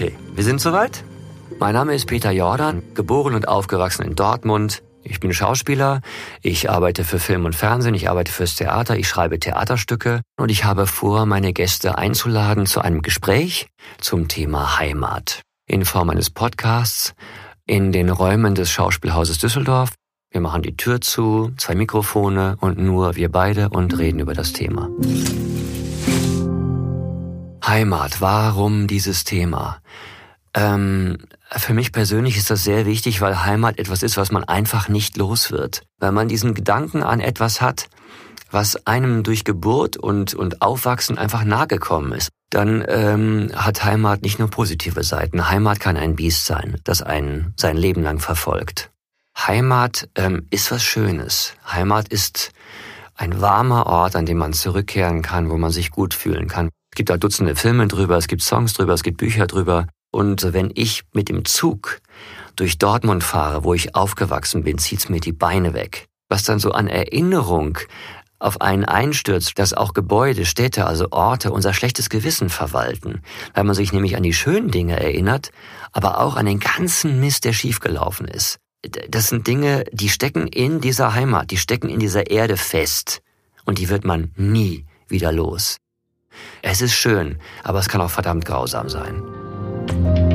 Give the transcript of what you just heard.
Okay, wir sind soweit. Mein Name ist Peter Jordan, geboren und aufgewachsen in Dortmund. Ich bin Schauspieler, ich arbeite für Film und Fernsehen, ich arbeite fürs Theater, ich schreibe Theaterstücke und ich habe vor, meine Gäste einzuladen zu einem Gespräch zum Thema Heimat in Form eines Podcasts in den Räumen des Schauspielhauses Düsseldorf. Wir machen die Tür zu, zwei Mikrofone und nur wir beide und reden über das Thema. Heimat, warum dieses Thema? Ähm, für mich persönlich ist das sehr wichtig, weil Heimat etwas ist, was man einfach nicht los wird. Weil man diesen Gedanken an etwas hat, was einem durch Geburt und, und Aufwachsen einfach nahegekommen ist, dann ähm, hat Heimat nicht nur positive Seiten. Heimat kann ein Biest sein, das einen sein Leben lang verfolgt. Heimat ähm, ist was Schönes. Heimat ist ein warmer Ort, an dem man zurückkehren kann, wo man sich gut fühlen kann. Es gibt da Dutzende Filme drüber, es gibt Songs drüber, es gibt Bücher drüber. Und wenn ich mit dem Zug durch Dortmund fahre, wo ich aufgewachsen bin, zieht's mir die Beine weg. Was dann so an Erinnerung auf einen einstürzt, dass auch Gebäude, Städte, also Orte unser schlechtes Gewissen verwalten, weil man sich nämlich an die schönen Dinge erinnert, aber auch an den ganzen Mist, der schiefgelaufen ist. Das sind Dinge, die stecken in dieser Heimat, die stecken in dieser Erde fest und die wird man nie wieder los. Es ist schön, aber es kann auch verdammt grausam sein.